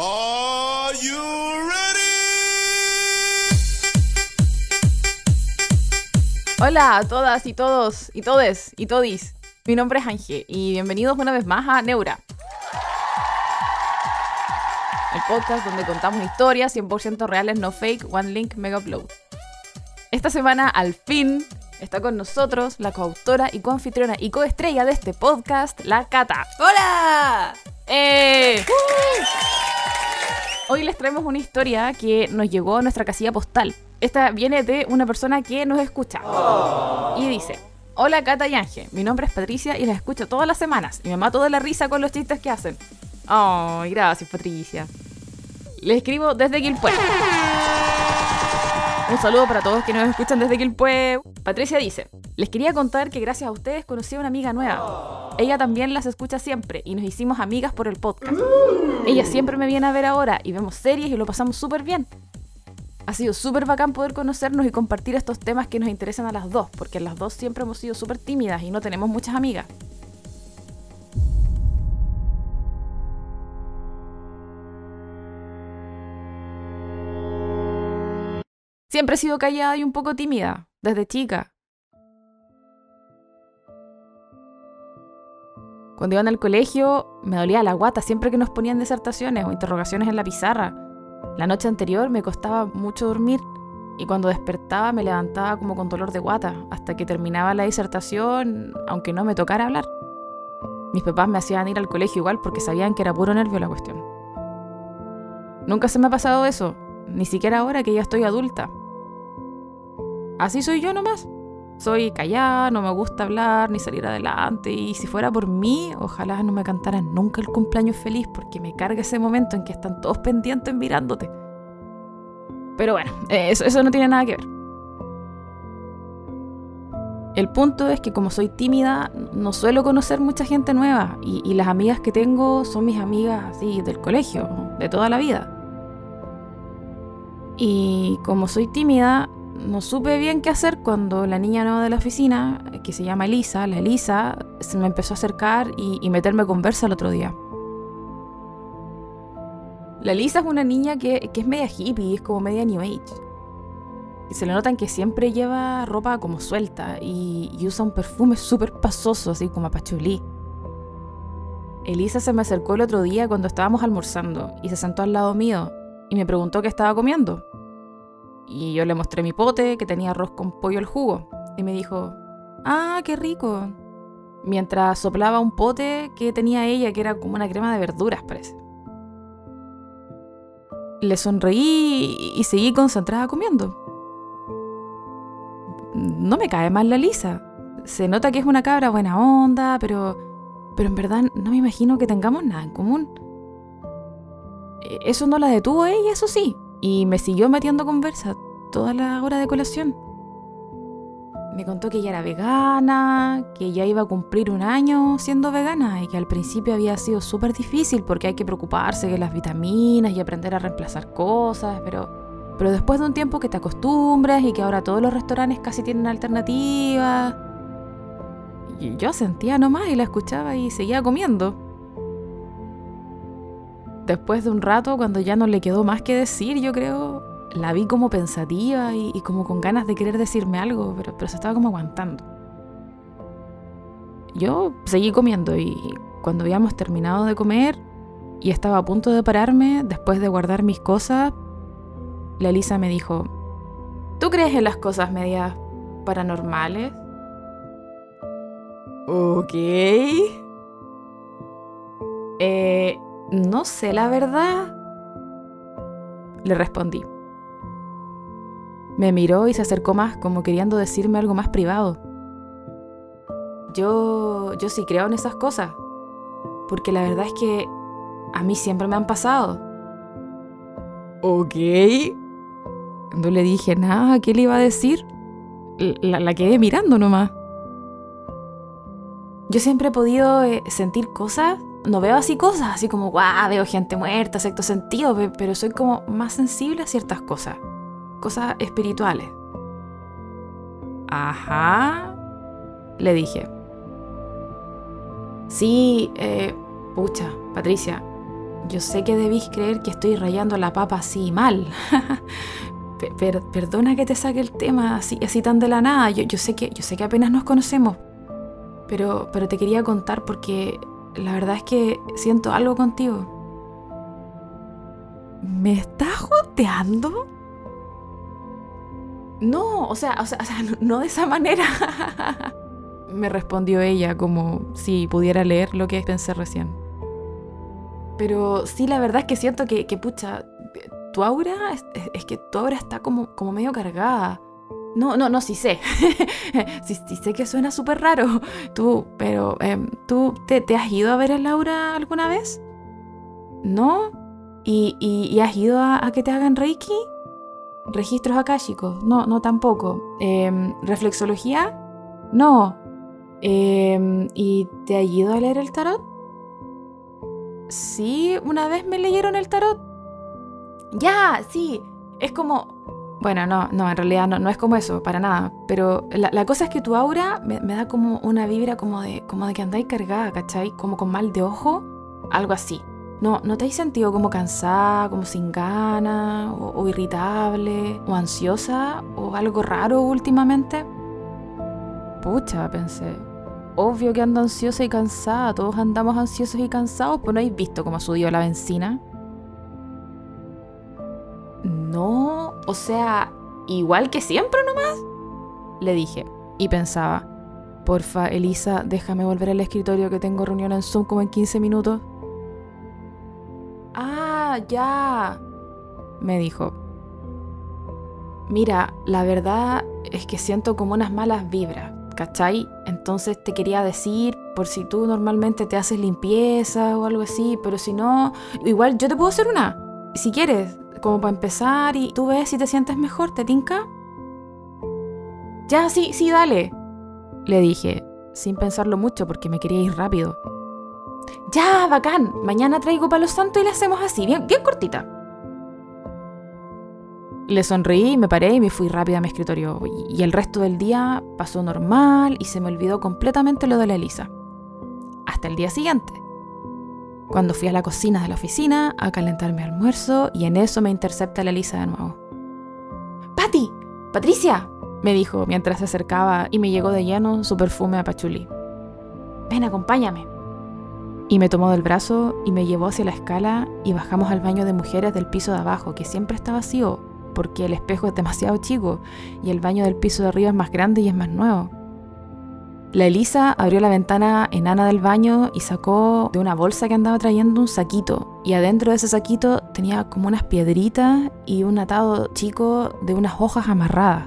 Are you ready? Hola a todas y todos y todes y todis. Mi nombre es Ángel y bienvenidos una vez más a Neura. El podcast donde contamos historias 100% reales, no fake, one link, mega upload. Esta semana, al fin, está con nosotros la coautora y coanfitriona y coestrella de este podcast, la Cata. ¡Hola! ¡Eh! Hoy les traemos una historia que nos llegó a nuestra casilla postal. Esta viene de una persona que nos escucha. Y dice, hola Cata y Ángel, mi nombre es Patricia y las escucho todas las semanas y me mato de la risa con los chistes que hacen. Ay, gracias Patricia. Le escribo desde Quilpué. Un saludo para todos que nos escuchan desde Quilpué. Patricia dice, les quería contar que gracias a ustedes conocí a una amiga nueva. Ella también las escucha siempre y nos hicimos amigas por el podcast. Ella siempre me viene a ver ahora y vemos series y lo pasamos súper bien. Ha sido súper bacán poder conocernos y compartir estos temas que nos interesan a las dos, porque las dos siempre hemos sido súper tímidas y no tenemos muchas amigas. Siempre he sido callada y un poco tímida, desde chica. Cuando iba al colegio, me dolía la guata siempre que nos ponían disertaciones o interrogaciones en la pizarra. La noche anterior me costaba mucho dormir y cuando despertaba me levantaba como con dolor de guata hasta que terminaba la disertación, aunque no me tocara hablar. Mis papás me hacían ir al colegio igual porque sabían que era puro nervio la cuestión. Nunca se me ha pasado eso, ni siquiera ahora que ya estoy adulta. Así soy yo nomás. Soy callada, no me gusta hablar ni salir adelante. Y si fuera por mí, ojalá no me cantaran nunca el cumpleaños feliz porque me carga ese momento en que están todos pendientes mirándote. Pero bueno, eso, eso no tiene nada que ver. El punto es que como soy tímida, no suelo conocer mucha gente nueva y, y las amigas que tengo son mis amigas así del colegio, de toda la vida. Y como soy tímida, no supe bien qué hacer cuando la niña nueva de la oficina, que se llama Elisa, la Elisa, se me empezó a acercar y, meterme conversa el otro día. La Elisa es una niña que, que es media hippie, es como media new age. Y se le notan que siempre lleva ropa como suelta y, y usa un perfume súper pasoso, así como a pachulí. Elisa se me acercó el otro día cuando estábamos almorzando y se sentó al lado mío y me preguntó qué estaba comiendo. Y yo le mostré mi pote que tenía arroz con pollo al jugo. Y me dijo, ah, qué rico. Mientras soplaba un pote que tenía ella, que era como una crema de verduras, parece. Le sonreí y seguí concentrada comiendo. No me cae mal la Lisa. Se nota que es una cabra buena onda, pero, pero en verdad no me imagino que tengamos nada en común. Eh, Eso no la detuvo ella, eso sí, y me siguió metiendo conversa toda la hora de colación. Me contó que ella era vegana, que ya iba a cumplir un año siendo vegana y que al principio había sido súper difícil porque hay que preocuparse de las vitaminas y aprender a reemplazar cosas, pero, pero después de un tiempo que te acostumbras y que ahora todos los restaurantes casi tienen alternativas. Yo sentía nomás y la escuchaba y seguía comiendo. Después de un rato, cuando ya no le quedó más que decir, yo creo, la vi como pensativa y, como con ganas de querer decirme algo, pero, pero se estaba como aguantando. Yo seguí comiendo y cuando habíamos terminado de comer y estaba a punto de pararme, después de guardar mis cosas, la Elisa me dijo, ¿tú crees en las cosas medias paranormales? Ok. No sé la verdad. Le respondí. Me miró y se acercó más, como queriendo decirme algo más privado. Yo, yo sí creo en esas cosas, porque la verdad es que a mí siempre me han pasado. Ok. No le dije nada, ¿qué le iba a decir? La, la quedé mirando nomás. Yo siempre he podido eh, sentir cosas, no veo así cosas, así como, guau, veo gente muerta, sexto sentido, pe- pero soy como más sensible a ciertas cosas, cosas espirituales. Ajá, le dije. Sí, eh, pucha, Patricia, yo sé que debís creer que estoy rayando la papa así mal. perdona que te saque el tema así, así tan de la nada. Yo, yo, sé que, yo sé que apenas nos conocemos. Pero, pero te quería contar porque la verdad es que siento algo contigo. ¿Me estás joteando? No, o sea, o sea, no de esa manera. Me respondió ella como si pudiera leer lo que pensé recién. Pero sí, la verdad es que siento que, pucha, tu aura, es, que tu aura está como, como medio cargada. No, no, no, sí sé. sí, sé que suena súper raro. Tú, pero, em, ¿tú te, has ido a ver a Laura alguna vez? ¿No? ¿Y, has ido a, que te hagan Reiki? Registros akáshicos. No, no tampoco. Em, ¿Reflexología? No. Em, ¿Y te has ido a leer el tarot? Sí, una vez me leyeron el tarot. Ya, sí. Es como. Bueno, no, no, en realidad no, no es como eso, para nada. Pero la, cosa es que tu aura me, da como una vibra como de, como de que andáis cargada, ¿cachai? Como con mal de ojo, algo así. ¿No, ¿No te has sentido como cansada, como sin ganas, o, irritable, o ansiosa, o algo raro últimamente? Pucha, pensé. Obvio que ando ansiosa y cansada, todos andamos ansiosos y cansados, pues no habéis visto cómo ha subido la benzina. No, o sea, igual que siempre nomás. Le dije y pensaba, porfa, Elisa, déjame volver al escritorio que tengo reunión en Zoom como en 15 minutos. Ah, ya, me dijo. Mira, la verdad es que siento como unas malas vibras, ¿cachai? Entonces te quería decir, por si tú normalmente te haces limpieza o algo así, pero si no, igual yo te puedo hacer una, si quieres, como para empezar y tú ves si te sientes mejor, ¿te tinca? Ya, sí, sí, dale, le dije, sin pensarlo mucho porque me quería ir rápido. Ya, bacán, mañana traigo palo santo y le hacemos así, bien, bien cortita. Le sonreí, me paré y me fui rápido a mi escritorio. Y el resto del día pasó normal y se me olvidó completamente lo de la Elisa. Hasta el día siguiente cuando fui a la cocina de la oficina a calentar mi almuerzo y en eso me intercepta la Elisa de nuevo. ¡Patti! ¡Patricia! me dijo mientras se acercaba y me llegó de lleno su perfume a pachulí. Ven, acompáñame. Y me tomó del brazo y me llevó hacia la escala y bajamos al baño de mujeres del piso de abajo, que siempre está vacío, porque el espejo es demasiado chico y el baño del piso de arriba es más grande y es más nuevo. La Elisa abrió la ventana enana del baño y sacó de una bolsa que andaba trayendo un saquito. Y adentro de ese saquito tenía como unas piedritas y un atado chico de unas hojas amarradas.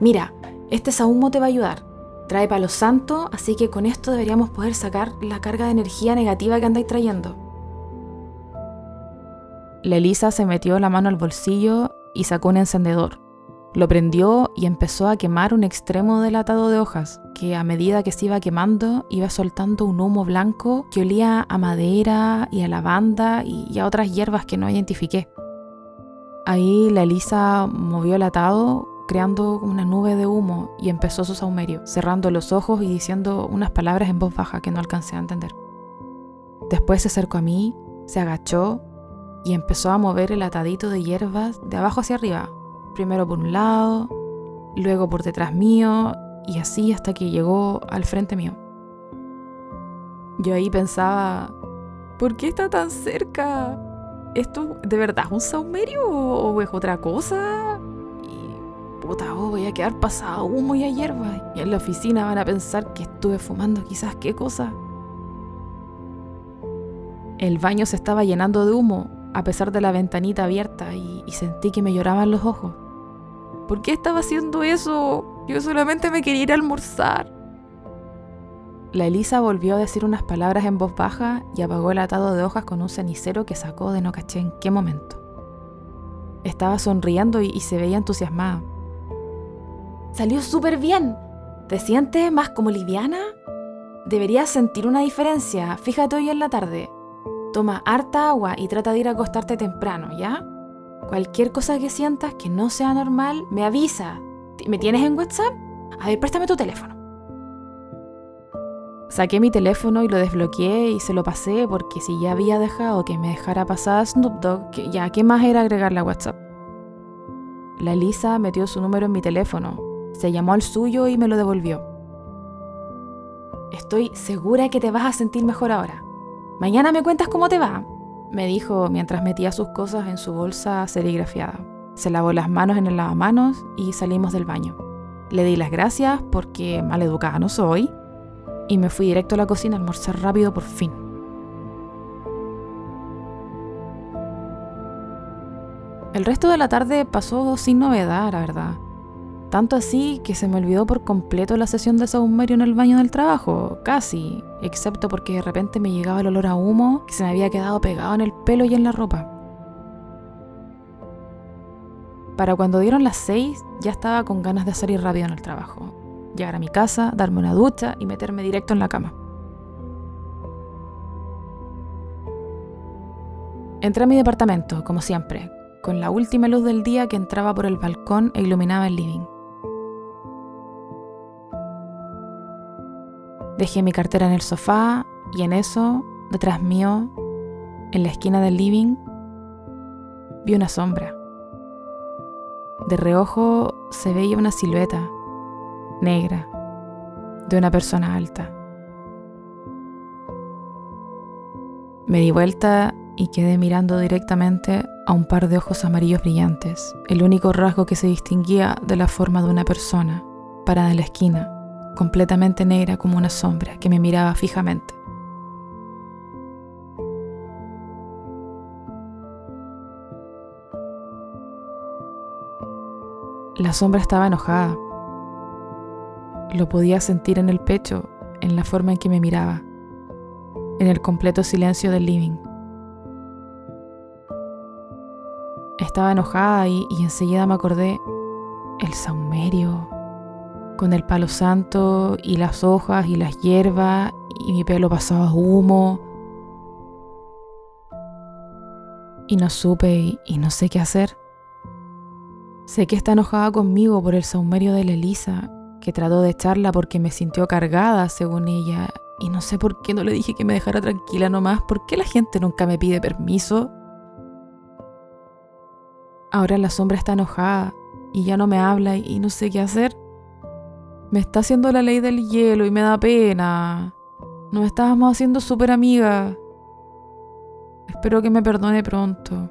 Mira, este sahumo te va a ayudar. Trae palo santo, así que con esto deberíamos poder sacar la carga de energía negativa que andáis trayendo. La Elisa se metió la mano al bolsillo y sacó un encendedor. Lo prendió y empezó a quemar un extremo del atado de hojas, que a medida que se iba quemando iba soltando un humo blanco que olía a madera y a lavanda y a otras hierbas que no identifiqué. Ahí la Elisa movió el atado creando una nube de humo y empezó su saumerio, cerrando los ojos y diciendo unas palabras en voz baja que no alcancé a entender. Después se acercó a mí, se agachó y empezó a mover el atadito de hierbas de abajo hacia arriba, primero por un lado, luego por detrás mío y así hasta que llegó al frente mío. Yo ahí pensaba, ¿por qué está tan cerca? ¿Esto de verdad es un saumerio o es otra cosa? Y puta, oh, voy a quedar pasado humo y a hierba. Y en la oficina van a pensar que estuve fumando quizás qué cosa. El baño se estaba llenando de humo a pesar de la ventanita abierta y, y sentí que me lloraban los ojos. ¿Por qué estaba haciendo eso? Yo solamente me quería ir a almorzar. La Elisa volvió a decir unas palabras en voz baja y apagó el atado de hojas con un cenicero que sacó de no caché en qué momento. Estaba sonriendo y, se veía entusiasmada. Salió súper bien. ¿Te sientes más como liviana? Deberías sentir una diferencia. Fíjate hoy en la tarde. Toma harta agua y trata de ir a acostarte temprano, ¿ya? Cualquier cosa que sientas que no sea normal, me avisa. ¿Me tienes en WhatsApp? A ver, préstame tu teléfono. Saqué mi teléfono y lo desbloqueé y se lo pasé porque si ya había dejado que me dejara pasar Snoop Dogg, ya, ¿qué más era agregarle a WhatsApp? La Elisa metió su número en mi teléfono, se llamó al suyo y me lo devolvió. Estoy segura que te vas a sentir mejor ahora. Mañana me cuentas cómo te va, me dijo mientras metía sus cosas en su bolsa serigrafiada. Se lavó las manos en el lavamanos y salimos del baño. Le di las gracias porque maleducada no soy y me fui directo a la cocina a almorzar rápido por fin. El resto de la tarde pasó sin novedad, la verdad. Tanto así que se me olvidó por completo la sesión de saumerio en el baño del trabajo, casi, excepto porque de repente me llegaba el olor a humo que se me había quedado pegado en el pelo y en la ropa. Para cuando dieron las seis, ya estaba con ganas de salir rápido en el trabajo llegar a mi casa, darme una ducha y meterme directo en la cama. Entré a mi departamento, como siempre, con la última luz del día que entraba por el balcón e iluminaba el living. Dejé mi cartera en el sofá y en eso, detrás mío, en la esquina del living, vi una sombra. De reojo se veía una silueta, negra de una persona alta. Me di vuelta y quedé mirando directamente a un par de ojos amarillos brillantes, el único rasgo que se distinguía de la forma de una persona, parada en la esquina, completamente negra como una sombra que me miraba fijamente. La sombra estaba enojada, lo podía sentir en el pecho, en la forma en que me miraba, en el completo silencio del living. Estaba enojada y, enseguida me acordé el saumerio, con el palo santo y las hojas y las hierbas y mi pelo pasaba humo. Y no supe y, no sé qué hacer. Sé que está enojada conmigo por el saumerio de la Elisa que trató de echarla porque me sintió cargada, según ella, y no sé por qué no le dije que me dejara tranquila nomás, ¿por qué la gente nunca me pide permiso? Ahora la sombra está enojada y ya no me habla y no sé qué hacer. Me está haciendo la ley del hielo y me da pena. Nos estábamos haciendo súper amigas. Espero que me perdone pronto.